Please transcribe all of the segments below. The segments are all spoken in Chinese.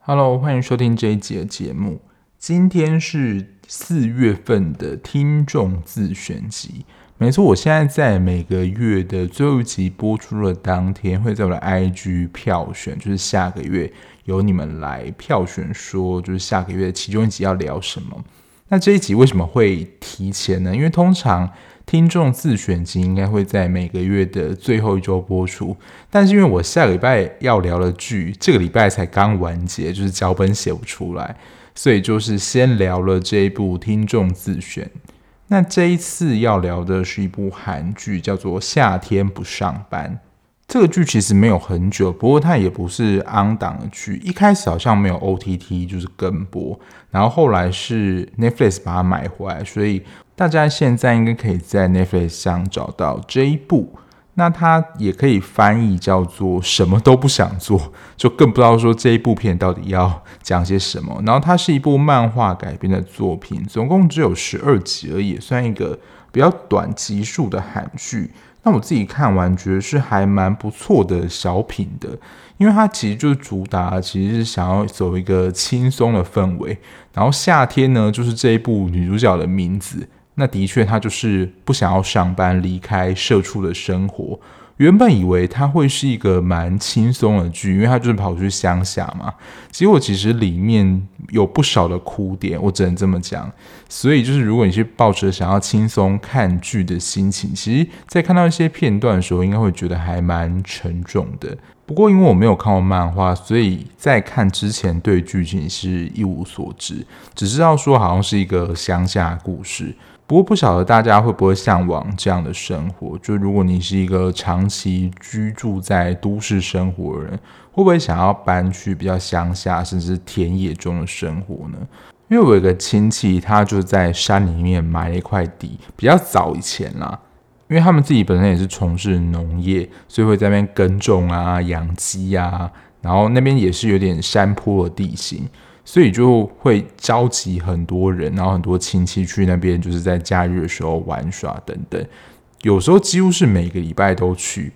Hello，欢迎收听这一集的节目。今天是四月份的听众自选集。没错，我现在在每个月的最后一集播出的当天，会在我的 IG 票选，就是下个月由你们来票选，说就是下个月其中一集要聊什么。那这一集为什么会提前呢？因为通常听众自选集应该会在每个月的最后一周播出，但是因为我下个礼拜要聊的剧，这个礼拜才刚完结，就是脚本写不出来，所以就是先聊了这一部听众自选。那这一次要聊的是一部韩剧，叫做《夏天不上班》。这个剧其实没有很久，不过它也不是 on 档的剧。一开始好像没有 OTT，就是跟播，然后后来是 Netflix 把它买回来，所以大家现在应该可以在 Netflix 上找到这一部。那它也可以翻译叫做“什么都不想做”，就更不知道说这一部片到底要讲些什么。然后它是一部漫画改编的作品，总共只有十二集而已，算一个比较短集数的韩剧。那我自己看完觉得是还蛮不错的小品的，因为它其实就是主打，其实是想要走一个轻松的氛围。然后夏天呢，就是这一部女主角的名字。那的确，她就是不想要上班，离开社畜的生活。原本以为它会是一个蛮轻松的剧，因为它就是跑去乡下嘛。结果其实里面有不少的哭点，我只能这么讲。所以就是如果你是抱着想要轻松看剧的心情，其实，在看到一些片段的时候，应该会觉得还蛮沉重的。不过因为我没有看过漫画，所以在看之前对剧情是一无所知，只知道说好像是一个乡下故事。不过不晓得大家会不会向往这样的生活？就如果你是一个长期居住在都市生活的人，会不会想要搬去比较乡下甚至田野中的生活呢？因为我有一个亲戚，他就在山里面买了一块地，比较早以前啦。因为他们自己本身也是从事农业，所以会在那边耕种啊、养鸡啊，然后那边也是有点山坡的地形。所以就会召集很多人，然后很多亲戚去那边，就是在假日的时候玩耍等等。有时候几乎是每个礼拜都去。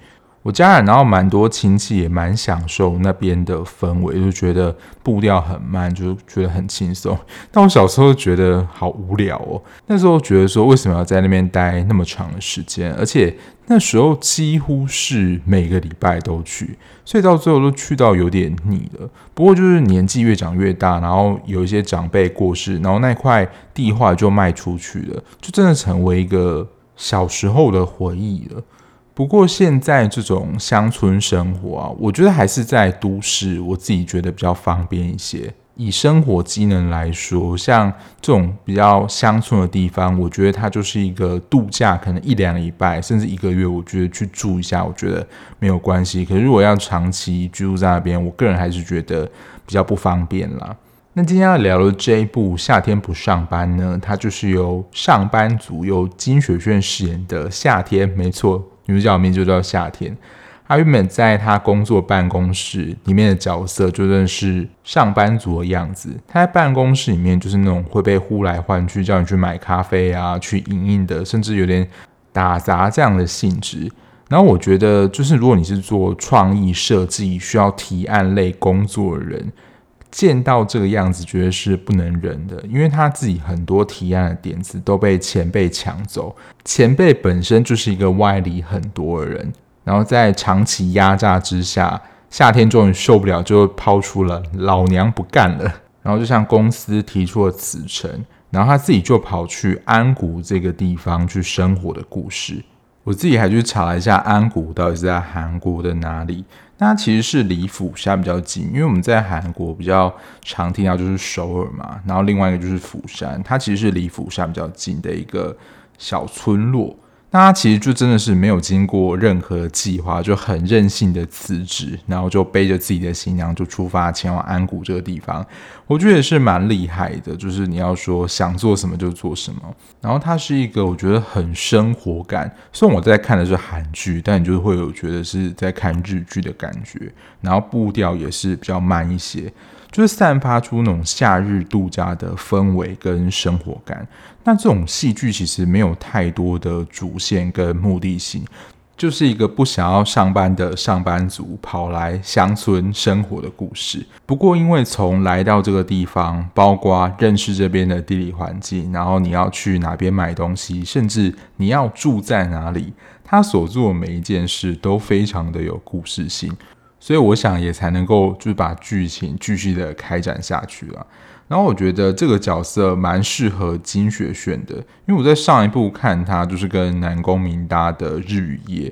我家人，然后蛮多亲戚也蛮享受那边的氛围，就觉得步调很慢，就觉得很轻松。但我小时候觉得好无聊哦，那时候觉得说为什么要在那边待那么长的时间，而且那时候几乎是每个礼拜都去，所以到最后都去到有点腻了。不过就是年纪越长越大，然后有一些长辈过世，然后那块地话就卖出去了，就真的成为一个小时候的回忆了。不过现在这种乡村生活啊，我觉得还是在都市，我自己觉得比较方便一些。以生活机能来说，像这种比较乡村的地方，我觉得它就是一个度假，可能一两礼拜甚至一个月，我觉得去住一下，我觉得没有关系。可是如果要长期居住在那边，我个人还是觉得比较不方便啦。那今天要聊的这一部《夏天不上班》呢，它就是由上班族由金雪炫饰演的夏天，没错。女主角名就叫夏天，她原本在她工作办公室里面的角色，就认识上班族的样子。她在办公室里面就是那种会被呼来唤去，叫你去买咖啡啊，去影印的，甚至有点打杂这样的性质。然后我觉得，就是如果你是做创意设计、需要提案类工作的人。见到这个样子，觉得是不能忍的，因为他自己很多提案的点子都被前辈抢走。前辈本身就是一个外力很多的人，然后在长期压榨之下，夏天终于受不了，就抛出了“老娘不干了”，然后就向公司提出了辞呈，然后他自己就跑去安谷这个地方去生活的故事。我自己还去查了一下安谷到底是在韩国的哪里。那它其实是离釜山比较近，因为我们在韩国比较常听到就是首尔嘛，然后另外一个就是釜山，它其实是离釜山比较近的一个小村落。那他其实就真的是没有经过任何计划，就很任性的辞职，然后就背着自己的新娘就出发前往安谷这个地方。我觉得也是蛮厉害的，就是你要说想做什么就做什么。然后它是一个我觉得很生活感，虽然我在看的是韩剧，但你就会有觉得是在看日剧的感觉。然后步调也是比较慢一些。就是散发出那种夏日度假的氛围跟生活感。那这种戏剧其实没有太多的主线跟目的性。就是一个不想要上班的上班族跑来乡村生活的故事。不过，因为从来到这个地方，包括认识这边的地理环境，然后你要去哪边买东西，甚至你要住在哪里，他所做的每一件事都非常的有故事性。所以，我想也才能够就是把剧情继续的开展下去了。然后我觉得这个角色蛮适合金雪炫的，因为我在上一部看他就是跟南宫明搭的《日与夜》，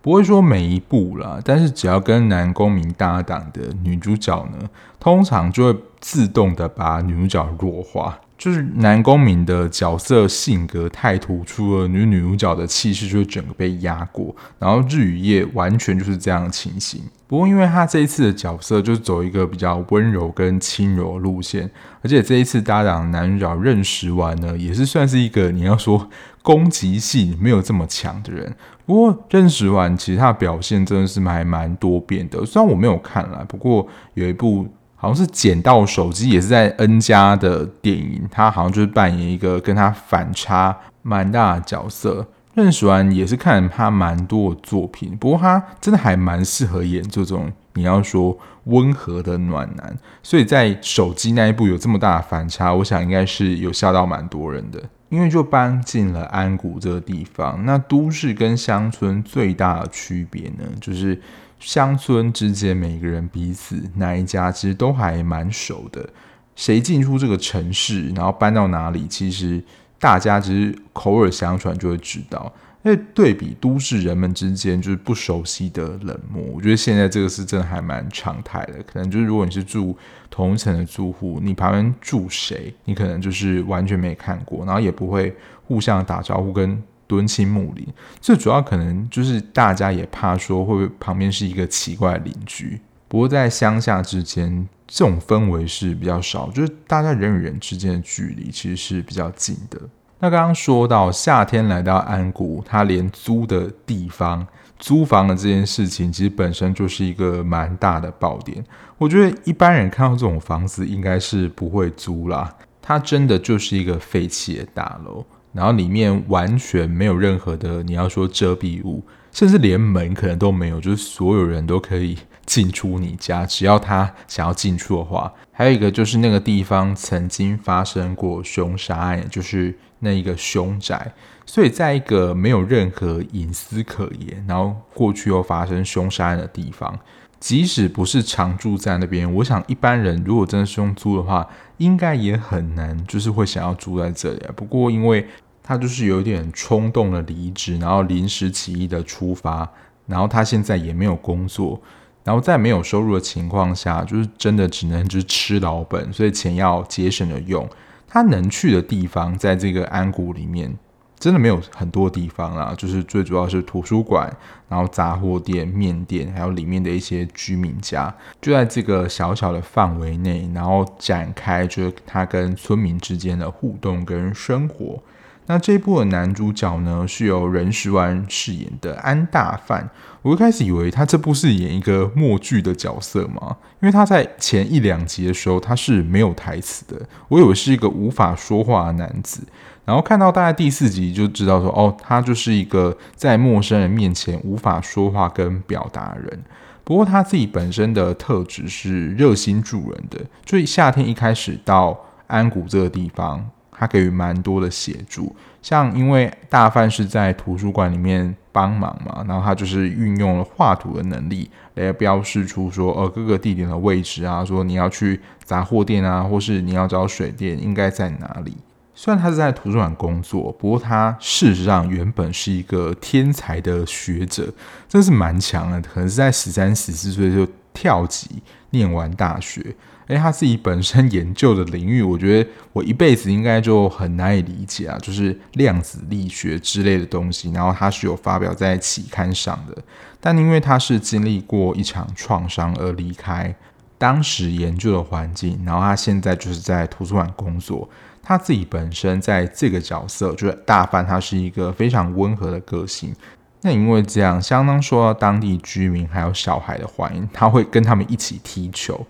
不会说每一部啦，但是只要跟南宫明搭档的女主角呢，通常就会自动的把女主角弱化。就是南宫珉的角色性格太突出了，女女主角的气势就会整个被压过。然后日与夜完全就是这样的情形。不过因为他这一次的角色就是走一个比较温柔跟轻柔路线，而且这一次搭档男主角认识完呢，也是算是一个你要说攻击性没有这么强的人。不过认识完其实他的表现真的是还蛮多变的，虽然我没有看啦，不过有一部。好像是捡到手机，也是在 N 家的电影，他好像就是扮演一个跟他反差蛮大的角色。任时完也是看他蛮多的作品，不过他真的还蛮适合演这种你要说温和的暖男，所以在手机那一部有这么大的反差，我想应该是有吓到蛮多人的。因为就搬进了安谷这个地方，那都市跟乡村最大的区别呢，就是。乡村之间，每个人彼此哪一家其实都还蛮熟的。谁进出这个城市，然后搬到哪里，其实大家只是口耳相传就会知道。因为对比都市人们之间就是不熟悉的冷漠，我觉得现在这个是真的还蛮常态的。可能就是如果你是住同一层的住户，你旁边住谁，你可能就是完全没看过，然后也不会互相打招呼跟。敦亲睦邻，最主要可能就是大家也怕说会不会旁边是一个奇怪的邻居。不过在乡下之间，这种氛围是比较少，就是大家人与人之间的距离其实是比较近的。那刚刚说到夏天来到安谷，他连租的地方、租房的这件事情，其实本身就是一个蛮大的爆点。我觉得一般人看到这种房子，应该是不会租啦。它真的就是一个废弃的大楼。然后里面完全没有任何的你要说遮蔽物，甚至连门可能都没有，就是所有人都可以进出你家，只要他想要进出的话。还有一个就是那个地方曾经发生过凶杀案，就是那一个凶宅，所以在一个没有任何隐私可言，然后过去又发生凶杀案的地方。即使不是常住在那边，我想一般人如果真的是用租的话，应该也很难，就是会想要住在这里。不过因为他就是有点冲动的离职，然后临时起意的出发，然后他现在也没有工作，然后在没有收入的情况下，就是真的只能就是吃老本，所以钱要节省的用。他能去的地方，在这个安谷里面。真的没有很多地方啦，就是最主要是图书馆，然后杂货店、面店，还有里面的一些居民家，就在这个小小的范围内，然后展开就是他跟村民之间的互动跟生活。那这一部的男主角呢，是由任时完饰演的安大范。我一开始以为他这部是演一个默剧的角色嘛，因为他在前一两集的时候他是没有台词的，我以为是一个无法说话的男子。然后看到大概第四集就知道说，哦，他就是一个在陌生人面前无法说话跟表达人。不过他自己本身的特质是热心助人的，所以夏天一开始到安谷这个地方。他给予蛮多的协助，像因为大范是在图书馆里面帮忙嘛，然后他就是运用了画图的能力来标示出说，呃，各个地点的位置啊，说你要去杂货店啊，或是你要找水电应该在哪里。虽然他是在图书馆工作，不过他事实上原本是一个天才的学者，真是蛮强的，可能是在十三、十四岁就跳级念完大学。诶，他自己本身研究的领域，我觉得我一辈子应该就很难以理解啊，就是量子力学之类的东西。然后他是有发表在期刊上的，但因为他是经历过一场创伤而离开当时研究的环境，然后他现在就是在图书馆工作。他自己本身在这个角色，就是大范，他是一个非常温和的个性。那因为这样，相当受到当地居民还有小孩的欢迎，他会跟他们一起踢球。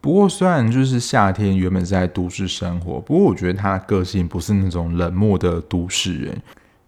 不过虽然就是夏天原本是在都市生活，不过我觉得他的个性不是那种冷漠的都市人。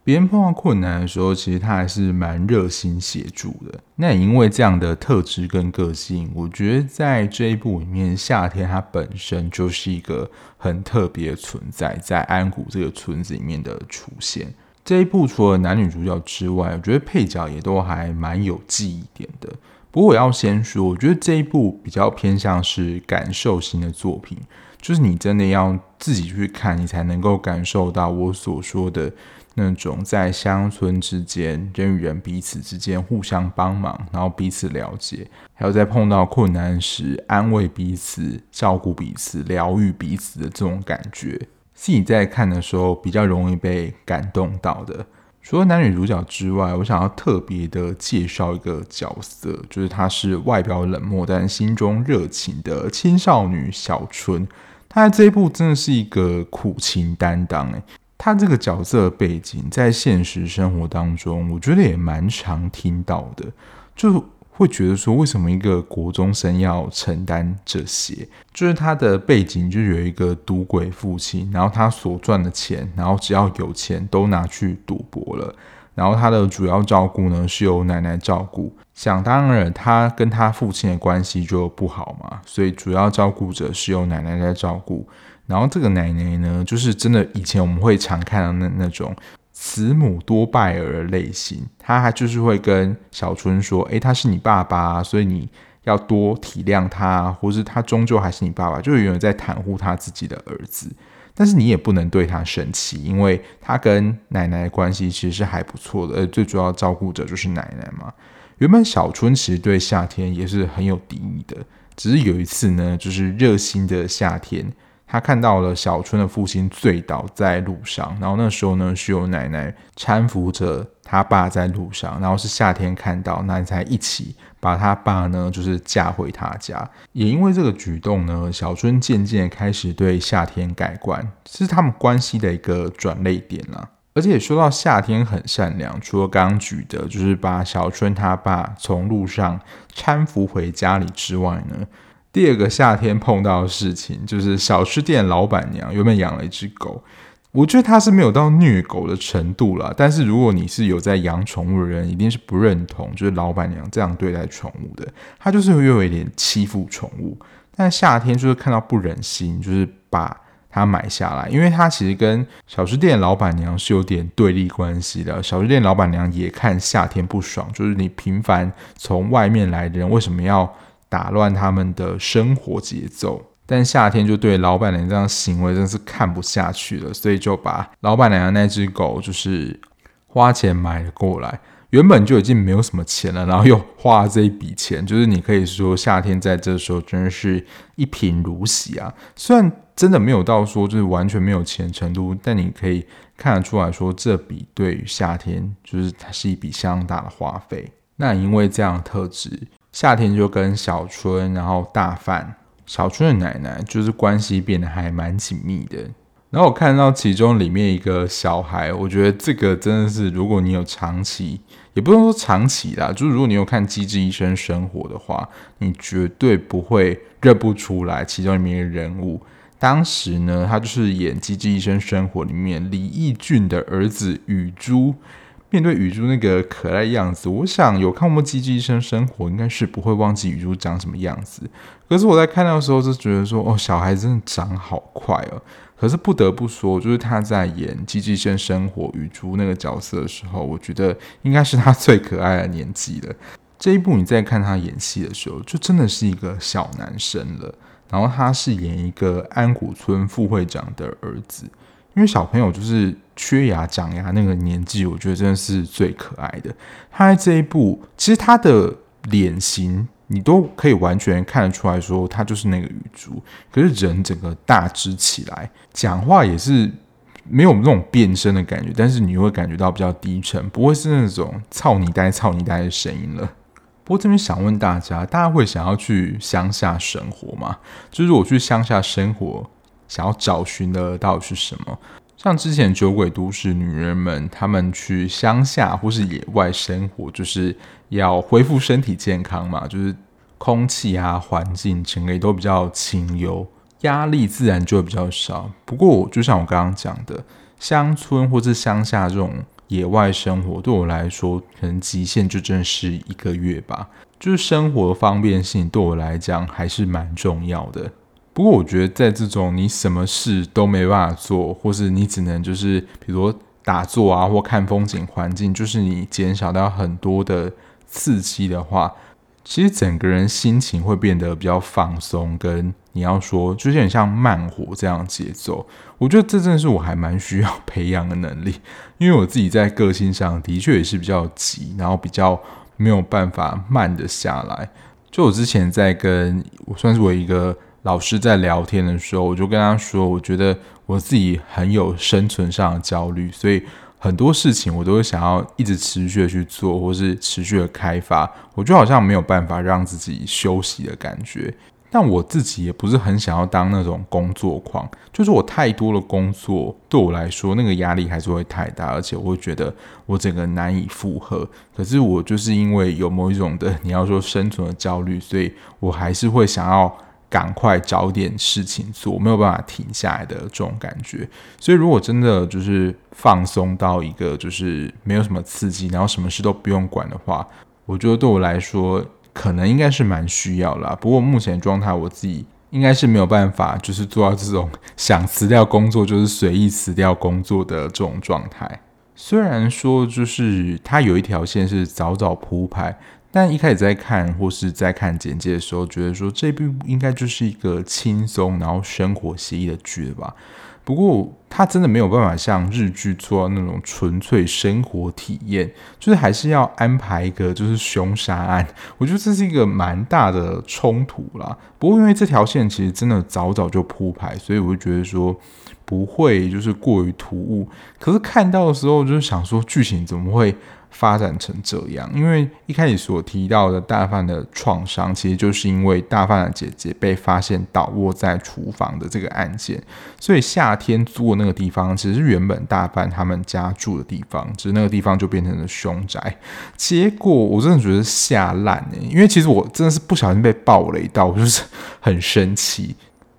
别人碰到困难的时候，其实他还是蛮热心协助的。那也因为这样的特质跟个性，我觉得在这一部里面，夏天他本身就是一个很特别存在，在安谷这个村子里面的出现。这一部除了男女主角之外，我觉得配角也都还蛮有记忆点的。不过我要先说，我觉得这一部比较偏向是感受型的作品，就是你真的要自己去看，你才能够感受到我所说的。那种在乡村之间，人与人彼此之间互相帮忙，然后彼此了解，还有在碰到困难时安慰彼此、照顾彼此、疗愈彼此的这种感觉，自己在看的时候比较容易被感动到的。除了男女主角之外，我想要特别的介绍一个角色，就是她是外表冷漠但心中热情的青少女小春。她在这一部真的是一个苦情担当，诶。他这个角色背景，在现实生活当中，我觉得也蛮常听到的，就会觉得说，为什么一个国中生要承担这些？就是他的背景就有一个赌鬼父亲，然后他所赚的钱，然后只要有钱都拿去赌博了，然后他的主要照顾呢是由奶奶照顾，想当然他跟他父亲的关系就不好嘛，所以主要照顾者是由奶奶在照顾。然后这个奶奶呢，就是真的以前我们会常看到那那种慈母多败儿类型，他还就是会跟小春说：“诶，他是你爸爸，所以你要多体谅他，或是他终究还是你爸爸。”就永远在袒护他自己的儿子，但是你也不能对他生气，因为他跟奶奶的关系其实是还不错的，而最主要照顾者就是奶奶嘛。原本小春其实对夏天也是很有敌意的，只是有一次呢，就是热心的夏天。他看到了小春的父亲醉倒在路上，然后那时候呢，是由奶奶搀扶着他爸在路上，然后是夏天看到，那才一起把他爸呢，就是嫁回他家。也因为这个举动呢，小春渐渐开始对夏天改观，是他们关系的一个转捩点了。而且说到夏天很善良，除了刚刚举的，就是把小春他爸从路上搀扶回家里之外呢。第二个夏天碰到的事情，就是小吃店老板娘原本养了一只狗，我觉得她是没有到虐狗的程度啦。但是如果你是有在养宠物的人，一定是不认同，就是老板娘这样对待宠物的。她就是又有一点欺负宠物。但夏天就是看到不忍心，就是把它买下来，因为它其实跟小吃店老板娘是有点对立关系的。小吃店老板娘也看夏天不爽，就是你频繁从外面来的人为什么要？打乱他们的生活节奏，但夏天就对老板娘这样行为真是看不下去了，所以就把老板娘的那只狗就是花钱买了过来。原本就已经没有什么钱了，然后又花这一笔钱，就是你可以说夏天在这时候真的是一贫如洗啊。虽然真的没有到说就是完全没有钱程度，但你可以看得出来说，这笔对于夏天就是它是一笔相当大的花费。那因为这样特质。夏天就跟小春，然后大范，小春的奶奶就是关系变得还蛮紧密的。然后我看到其中里面一个小孩，我觉得这个真的是，如果你有长期，也不用说长期啦，就是如果你有看《机智医生生活》的话，你绝对不会认不出来其中里面的人物。当时呢，他就是演《机智医生生活》里面李义俊的儿子雨珠。面对雨珠那个可爱样子，我想有看过《机智医生生活》，应该是不会忘记雨珠长什么样子。可是我在看到的时候，就觉得说，哦，小孩真的长好快哦。可是不得不说，就是他在演《机智医生生活》雨珠那个角色的时候，我觉得应该是他最可爱的年纪了。这一部你在看他演戏的时候，就真的是一个小男生了。然后他是演一个安谷村副会长的儿子。因为小朋友就是缺牙长牙那个年纪，我觉得真的是最可爱的。他在这一部，其实他的脸型你都可以完全看得出来说，他就是那个雨珠。可是人整个大只起来，讲话也是没有那种变声的感觉，但是你会感觉到比较低沉，不会是那种操你呆、操你呆的声音了。不过这边想问大家，大家会想要去乡下生活吗？就是我去乡下生活。想要找寻的到底是什么？像之前酒鬼都市女人们，她们去乡下或是野外生活，就是要恢复身体健康嘛，就是空气啊、环境整个都比较清幽，压力自然就会比较少。不过，就像我刚刚讲的，乡村或是乡下这种野外生活，对我来说，可能极限就真的是一个月吧。就是生活方便性对我来讲还是蛮重要的。不过，我觉得在这种你什么事都没办法做，或是你只能就是比如说打坐啊，或看风景环境，就是你减少掉很多的刺激的话。其实整个人心情会变得比较放松，跟你要说，就是很像慢活这样节奏。我觉得这真的是我还蛮需要培养的能力，因为我自己在个性上的确也是比较急，然后比较没有办法慢的下来。就我之前在跟我算是我一个老师在聊天的时候，我就跟他说，我觉得我自己很有生存上的焦虑，所以。很多事情我都会想要一直持续的去做，或是持续的开发，我就好像没有办法让自己休息的感觉。但我自己也不是很想要当那种工作狂，就是我太多的工作对我来说，那个压力还是会太大，而且我会觉得我整个难以负荷。可是我就是因为有某一种的你要说生存的焦虑，所以我还是会想要。赶快找点事情做，没有办法停下来的这种感觉。所以，如果真的就是放松到一个就是没有什么刺激，然后什么事都不用管的话，我觉得对我来说可能应该是蛮需要啦。不过目前状态，我自己应该是没有办法，就是做到这种想辞掉工作就是随意辞掉工作的这种状态。虽然说就是它有一条线是早早铺排。但一开始在看或是在看简介的时候，觉得说这部应该就是一个轻松然后生活写意的剧吧。不过它真的没有办法像日剧做到那种纯粹生活体验，就是还是要安排一个就是凶杀案。我觉得这是一个蛮大的冲突啦。不过因为这条线其实真的早早就铺排，所以我就觉得说不会就是过于突兀。可是看到的时候，就是想说剧情怎么会？发展成这样，因为一开始所提到的大范的创伤，其实就是因为大范的姐姐被发现倒卧在厨房的这个案件，所以夏天租的那个地方，其实是原本大范他们家住的地方，只是那个地方就变成了凶宅。结果我真的觉得吓烂哎，因为其实我真的是不小心被暴雷到，我就是很生气，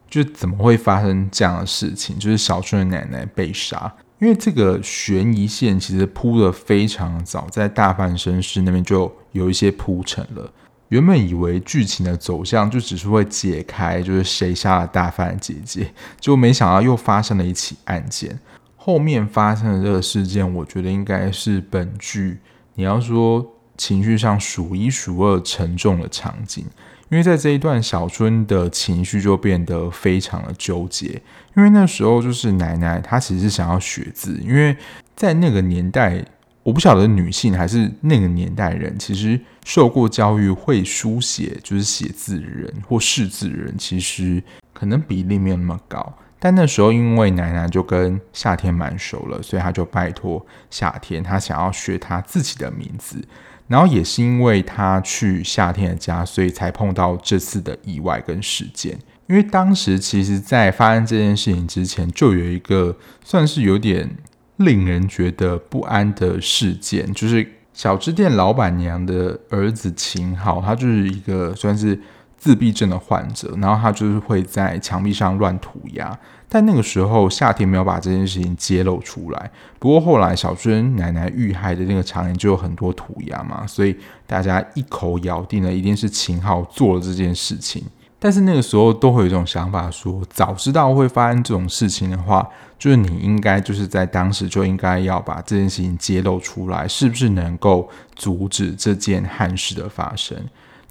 就怎么会发生这样的事情？就是小春的奶奶被杀。因为这个悬疑线其实铺得非常早，在大范身世那边就有一些铺陈了。原本以为剧情的走向就只是会解开，就是谁杀了大范姐姐，结果没想到又发生了一起案件。后面发生的这个事件，我觉得应该是本剧你要说情绪上数一数二沉重的场景。因为在这一段，小春的情绪就变得非常的纠结。因为那时候就是奶奶，她其实是想要学字，因为在那个年代，我不晓得女性还是那个年代人，其实受过教育会书写，就是写字人或识字人，其实可能比例没有那么高。但那时候，因为奶奶就跟夏天蛮熟了，所以她就拜托夏天，她想要学她自己的名字。然后也是因为他去夏天的家，所以才碰到这次的意外跟事件。因为当时其实，在发生这件事情之前，就有一个算是有点令人觉得不安的事件，就是小吃店老板娘的儿子秦昊，他就是一个算是自闭症的患者，然后他就是会在墙壁上乱涂鸦。但那个时候，夏天没有把这件事情揭露出来。不过后来，小春奶奶遇害的那个场景就有很多涂鸦嘛，所以大家一口咬定了一定是秦昊做了这件事情。但是那个时候都会有一种想法说，早知道会发生这种事情的话，就是你应该就是在当时就应该要把这件事情揭露出来，是不是能够阻止这件憾事的发生？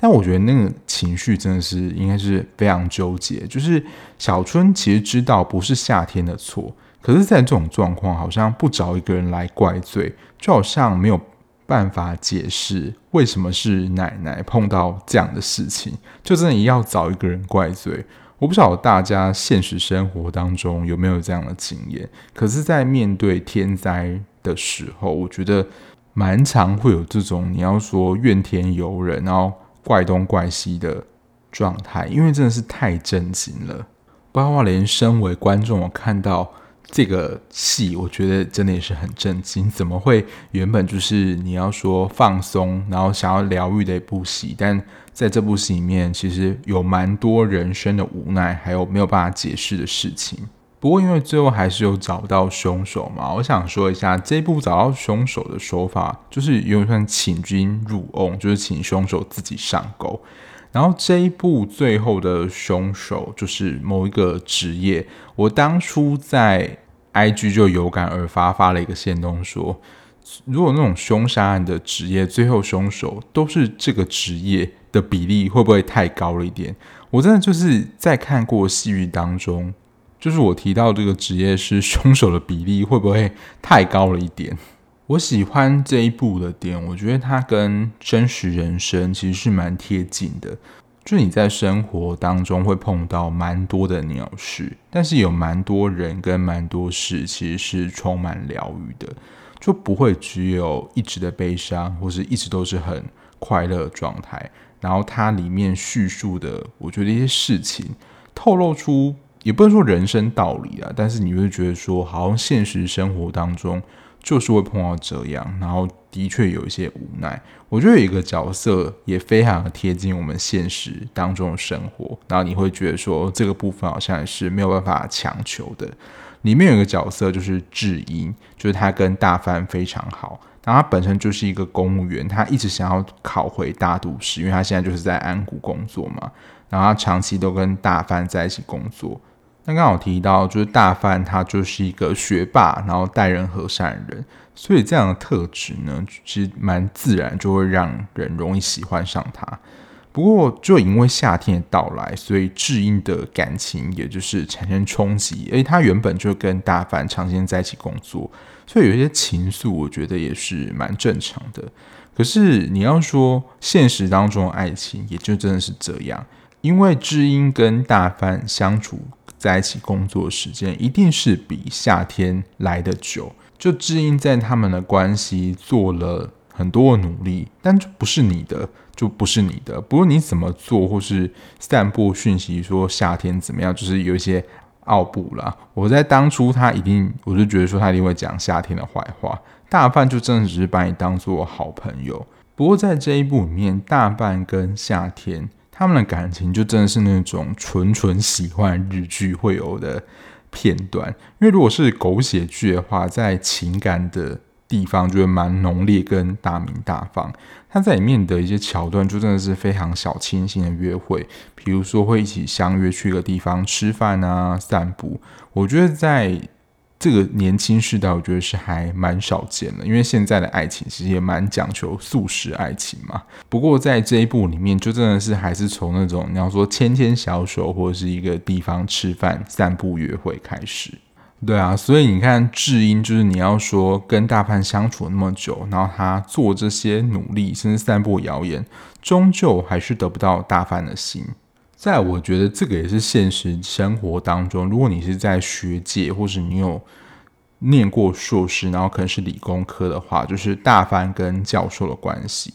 但我觉得那个情绪真的是应该是非常纠结。就是小春其实知道不是夏天的错，可是，在这种状况，好像不找一个人来怪罪，就好像没有办法解释为什么是奶奶碰到这样的事情，就真的要找一个人怪罪。我不晓得大家现实生活当中有没有这样的经验，可是，在面对天灾的时候，我觉得蛮常会有这种你要说怨天尤人，然后。怪东怪西的状态，因为真的是太震惊了。包括连身为观众，我看到这个戏，我觉得真的也是很震惊，怎么会原本就是你要说放松，然后想要疗愈的一部戏，但在这部戏里面，其实有蛮多人生的无奈，还有没有办法解释的事情。不过因为最后还是有找到凶手嘛，我想说一下这一部找到凶手的手法，就是有点像请君入瓮，就是请凶手自己上钩。然后这一部最后的凶手就是某一个职业。我当初在 IG 就有感而发，发了一个线动说，如果那种凶杀案的职业最后凶手都是这个职业的比例，会不会太高了一点？我真的就是在看过戏剧当中，就是我提到这个职业是凶手的比例，会不会太高了一点？我喜欢这一部的点，我觉得它跟真实人生其实是蛮贴近的。就你在生活当中会碰到蛮多的鸟事，但是有蛮多人跟蛮多事其实是充满疗愈的，就不会只有一直的悲伤，或是一直都是很快乐的状态。然后它里面叙述的，我觉得一些事情透露出，也不能说人生道理啊，但是你会觉得说，好像现实生活当中。就是会碰到这样，然后的确有一些无奈。我觉得有一个角色也非常的贴近我们现实当中的生活，然后你会觉得说这个部分好像也是没有办法强求的。里面有一个角色就是智英，就是他跟大帆非常好，然后他本身就是一个公务员，他一直想要考回大都市，因为他现在就是在安谷工作嘛，然后他长期都跟大帆在一起工作。那刚好提到，就是大范他就是一个学霸，然后待人和善的人，所以这样的特质呢，其实蛮自然就会让人容易喜欢上他。不过，就因为夏天的到来，所以智英的感情也就是产生冲击。诶，他原本就跟大范长时间在一起工作，所以有一些情愫，我觉得也是蛮正常的。可是你要说现实当中的爱情，也就真的是这样，因为智英跟大范相处。在一起工作时间一定是比夏天来的久。就智英在他们的关系做了很多努力，但就不是你的，就不是你的。不论你怎么做，或是散布讯息说夏天怎么样，就是有一些傲步啦。我在当初他一定，我就觉得说他一定会讲夏天的坏话。大范就真的只是把你当做好朋友。不过在这一部里面，大范跟夏天。他们的感情就真的是那种纯纯喜欢日剧会有的片段，因为如果是狗血剧的话，在情感的地方就会蛮浓烈跟大明大方。他在里面的一些桥段就真的是非常小清新的约会，比如说会一起相约去一个地方吃饭啊、散步。我觉得在这个年轻世代，我觉得是还蛮少见的，因为现在的爱情其实也蛮讲求速食爱情嘛。不过在这一部里面，就真的是还是从那种你要说牵牵小手或者是一个地方吃饭、散步、约会开始。对啊，所以你看智英，就是你要说跟大范相处那么久，然后他做这些努力，甚至散播谣言，终究还是得不到大范的心。在我觉得这个也是现实生活当中，如果你是在学界，或是你有念过硕士，然后可能是理工科的话，就是大范跟教授的关系。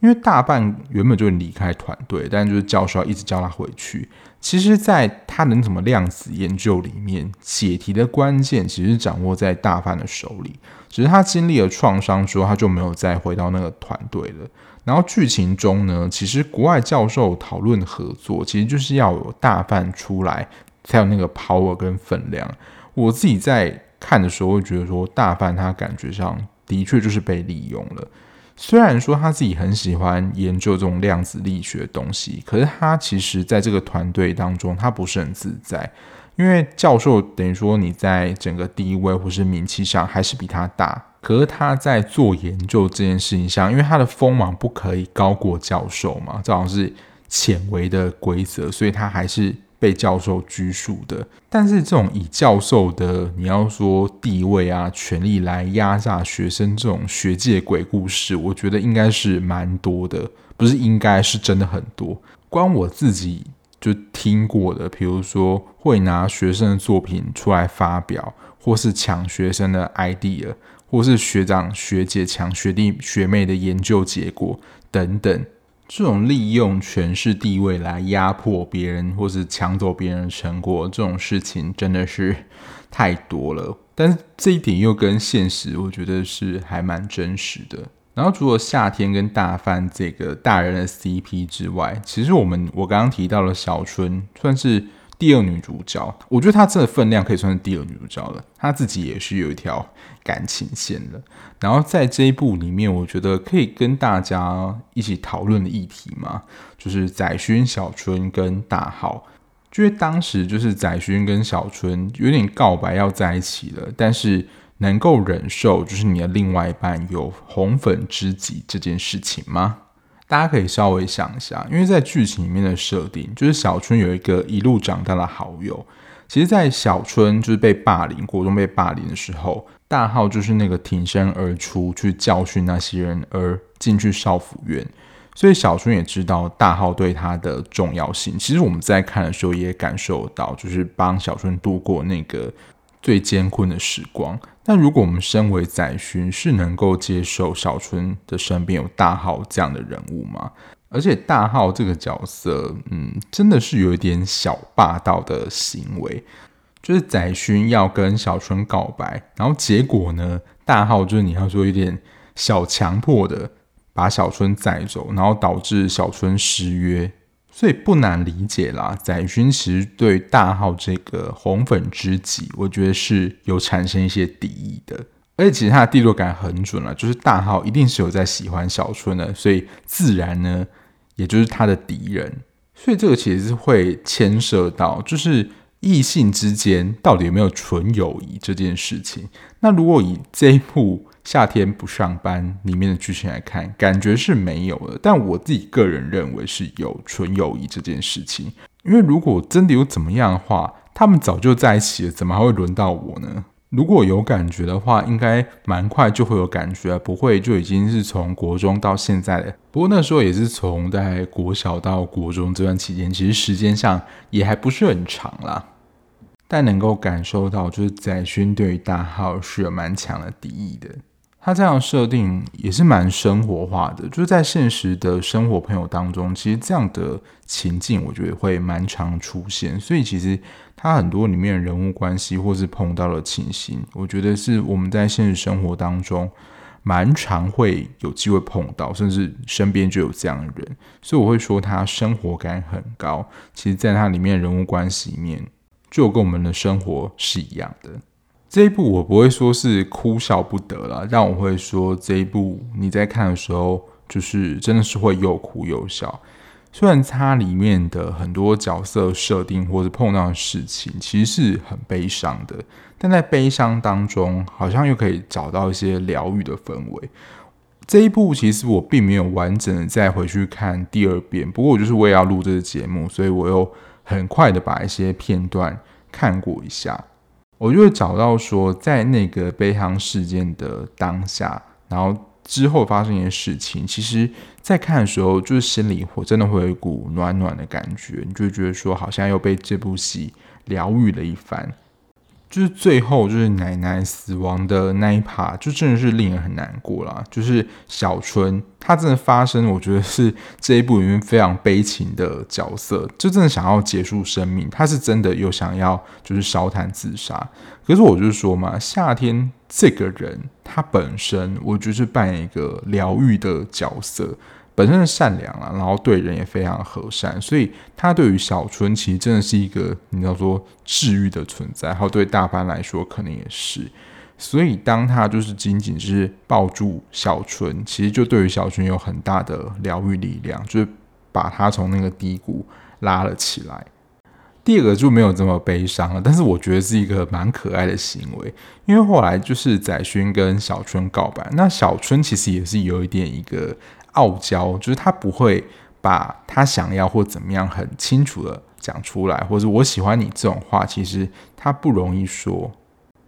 因为大范原本就离开团队，但就是教授要一直叫他回去。其实，在他能怎么量子研究里面，解题的关键其实掌握在大范的手里。只是他经历了创伤之后，他就没有再回到那个团队了。然后剧情中呢，其实国外教授讨论合作，其实就是要有大范出来，才有那个 power 跟分量。我自己在看的时候，会觉得说，大范他感觉上的确就是被利用了。虽然说他自己很喜欢研究这种量子力学的东西，可是他其实在这个团队当中，他不是很自在。因为教授等于说你在整个地位或是名气上还是比他大。可是他在做研究这件事情上，因为他的锋芒不可以高过教授嘛，这好像是潜微的规则，所以他还是被教授拘束的。但是这种以教授的你要说地位啊、权力来压榨学生这种学界鬼故事，我觉得应该是蛮多的，不是应该是真的很多。光我自己就听过的，比如说会拿学生的作品出来发表，或是抢学生的 idea。或是学长学姐抢学弟学妹的研究结果等等，这种利用权势地位来压迫别人，或是抢走别人的成果，这种事情真的是太多了。但是这一点又跟现实，我觉得是还蛮真实的。然后除了夏天跟大范这个大人的 CP 之外，其实我们我刚刚提到了小春算是第二女主角，我觉得她真的分量可以算是第二女主角了。她自己也是有一条感情线的。然后在这一部里面，我觉得可以跟大家一起讨论的议题嘛，就是载勋、小春跟大浩。因为当时就是载勋跟小春有点告白要在一起了，但是。能够忍受就是你的另外一半有红粉知己这件事情吗？大家可以稍微想一下，因为在剧情里面的设定，就是小春有一个一路长大的好友。其实，在小春就是被霸凌，国中被霸凌的时候，大浩就是那个挺身而出去教训那些人，而进去少府院。所以小春也知道大浩对他的重要性。其实我们在看的时候也感受到，就是帮小春度过那个最艰困的时光。那如果我们身为载勋，是能够接受小春的身边有大浩这样的人物吗？而且大浩这个角色，嗯，真的是有一点小霸道的行为，就是载勋要跟小春告白，然后结果呢，大浩就是你要说有点小强迫的把小春载走，然后导致小春失约。所以不难理解啦，载勋其实对大浩这个红粉知己，我觉得是有产生一些敌意的。而且其实他的第六感很准了，就是大浩一定是有在喜欢小春的，所以自然呢，也就是他的敌人。所以这个其实是会牵涉到，就是异性之间到底有没有纯友谊这件事情。那如果以这一部，夏天不上班里面的剧情来看，感觉是没有的。但我自己个人认为是有纯友谊这件事情。因为如果真的有怎么样的话，他们早就在一起了，怎么还会轮到我呢？如果有感觉的话，应该蛮快就会有感觉，不会就已经是从国中到现在了。不过那时候也是从在国小到国中这段期间，其实时间上也还不是很长啦。但能够感受到，就是在勋对于大浩是有蛮强的敌意的。他这样设定也是蛮生活化的，就是在现实的生活朋友当中，其实这样的情境我觉得会蛮常出现。所以其实他很多里面的人物关系或是碰到的情形，我觉得是我们在现实生活当中蛮常会有机会碰到，甚至身边就有这样的人。所以我会说他生活感很高。其实，在他里面人物关系里面，就跟我们的生活是一样的。这一部我不会说是哭笑不得啦，但我会说这一部你在看的时候，就是真的是会又哭又笑。虽然它里面的很多角色设定或者碰到的事情其实是很悲伤的，但在悲伤当中，好像又可以找到一些疗愈的氛围。这一部其实我并没有完整的再回去看第二遍，不过我就是为了要录这个节目，所以我又很快的把一些片段看过一下。我就会找到说，在那个悲伤事件的当下，然后之后发生一些事情，其实，在看的时候，就是心里会真的会有一股暖暖的感觉，你就觉得说，好像又被这部戏疗愈了一番。就是最后就是奶奶死亡的那一趴，就真的是令人很难过啦。就是小春，他真的发生，我觉得是这一部里面非常悲情的角色，就真的想要结束生命，他是真的有想要就是烧炭自杀。可是我就是说嘛，夏天这个人他本身，我就是扮演一个疗愈的角色。本身是善良啊，然后对人也非常和善，所以他对于小春其实真的是一个你要说治愈的存在，还有对大班来说可能也是。所以当他就是仅仅是抱住小春，其实就对于小春有很大的疗愈力量，就是把他从那个低谷拉了起来。第二个就没有这么悲伤了，但是我觉得是一个蛮可爱的行为，因为后来就是载勋跟小春告白，那小春其实也是有一点一个。傲娇，就是他不会把他想要或怎么样很清楚的讲出来，或者我喜欢你这种话，其实他不容易说。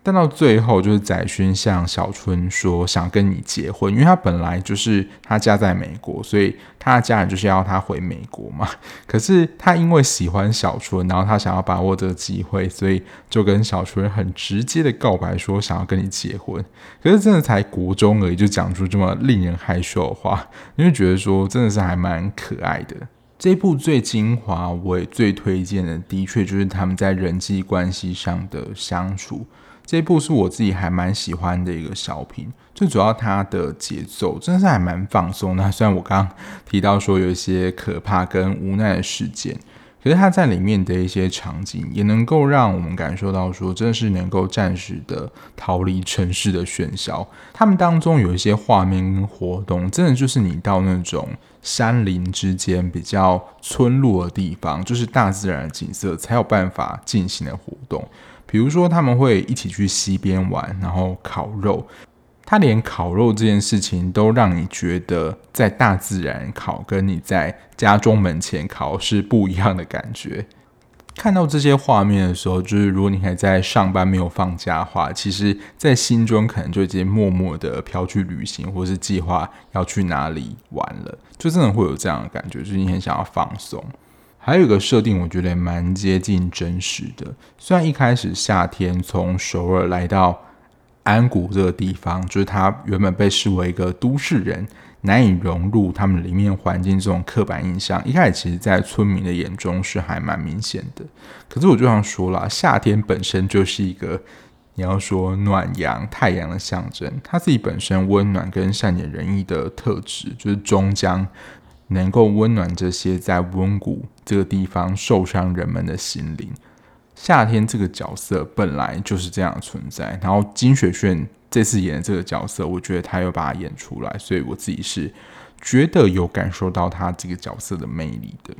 但到最后，就是载勋向小春说想跟你结婚，因为他本来就是他家在美国，所以他的家人就是要他回美国嘛。可是他因为喜欢小春，然后他想要把握这个机会，所以就跟小春很直接的告白说想要跟你结婚。可是真的才国中而已，就讲出这么令人害羞的话，你会觉得说真的是还蛮可爱的。这部最精华，我也最推荐的，的确就是他们在人际关系上的相处。这一部是我自己还蛮喜欢的一个小品，最主要它的节奏真的是还蛮放松的。虽然我刚刚提到说有一些可怕跟无奈的事件。可是它在里面的一些场景，也能够让我们感受到说，真的是能够暂时的逃离城市的喧嚣。他们当中有一些画面跟活动，真的就是你到那种山林之间比较村落的地方，就是大自然的景色，才有办法进行的活动。比如说，他们会一起去溪边玩，然后烤肉。他连烤肉这件事情都让你觉得，在大自然烤跟你在家中门前烤是不一样的感觉。看到这些画面的时候，就是如果你还在上班没有放假的话，其实在心中可能就已经默默的飘去旅行，或是计划要去哪里玩了，就真的会有这样的感觉，就是你很想要放松。还有一个设定，我觉得蛮接近真实的。虽然一开始夏天从首尔来到。安谷这个地方，就是他原本被视为一个都市人，难以融入他们里面环境这种刻板印象。一开始，其实，在村民的眼中是还蛮明显的。可是，我就想说了，夏天本身就是一个你要说暖阳、太阳的象征，它自己本身温暖跟善解人意的特质，就是终将能够温暖这些在温谷这个地方受伤人们的心灵。夏天这个角色本来就是这样的存在，然后金雪炫这次演的这个角色，我觉得他又把它演出来，所以我自己是觉得有感受到他这个角色的魅力的。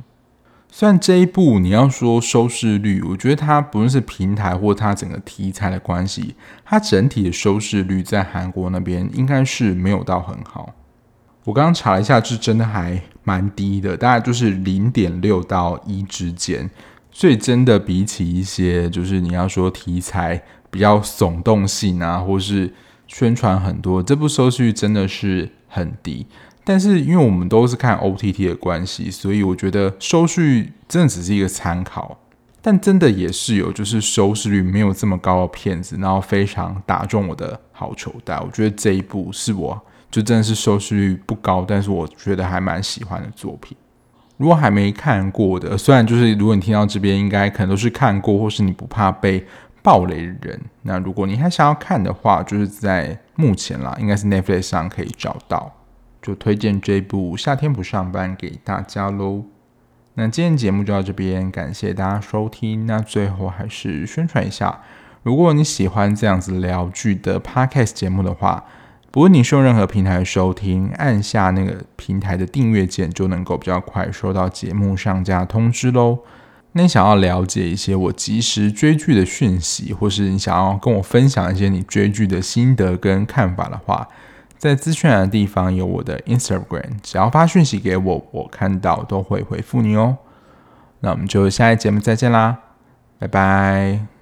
虽然这一部你要说收视率，我觉得它不论是平台或它整个题材的关系，它整体的收视率在韩国那边应该是没有到很好。我刚刚查了一下，是真的还蛮低的，大概就是零点六到一之间。所以真的比起一些，就是你要说题材比较耸动性啊，或是宣传很多，这部收视率真的是很低。但是因为我们都是看 OTT 的关系，所以我觉得收视率真的只是一个参考。但真的也是有，就是收视率没有这么高的片子，然后非常打中我的好球带。我觉得这一部是我就真的是收视率不高，但是我觉得还蛮喜欢的作品。如果还没看过的，虽然就是如果你听到这边，应该可能都是看过，或是你不怕被爆雷的人。那如果你还想要看的话，就是在目前啦，应该是 Netflix 上可以找到，就推荐这部《夏天不上班》给大家喽。那今天节目就到这边，感谢大家收听。那最后还是宣传一下，如果你喜欢这样子聊剧的 Podcast 节目的话。不论你是用任何平台收听，按下那个平台的订阅键，就能够比较快收到节目上架通知喽。那你想要了解一些我即时追剧的讯息，或是你想要跟我分享一些你追剧的心得跟看法的话，在资讯栏的地方有我的 Instagram，只要发讯息给我，我看到都会回复你哦。那我们就下一节目再见啦，拜拜。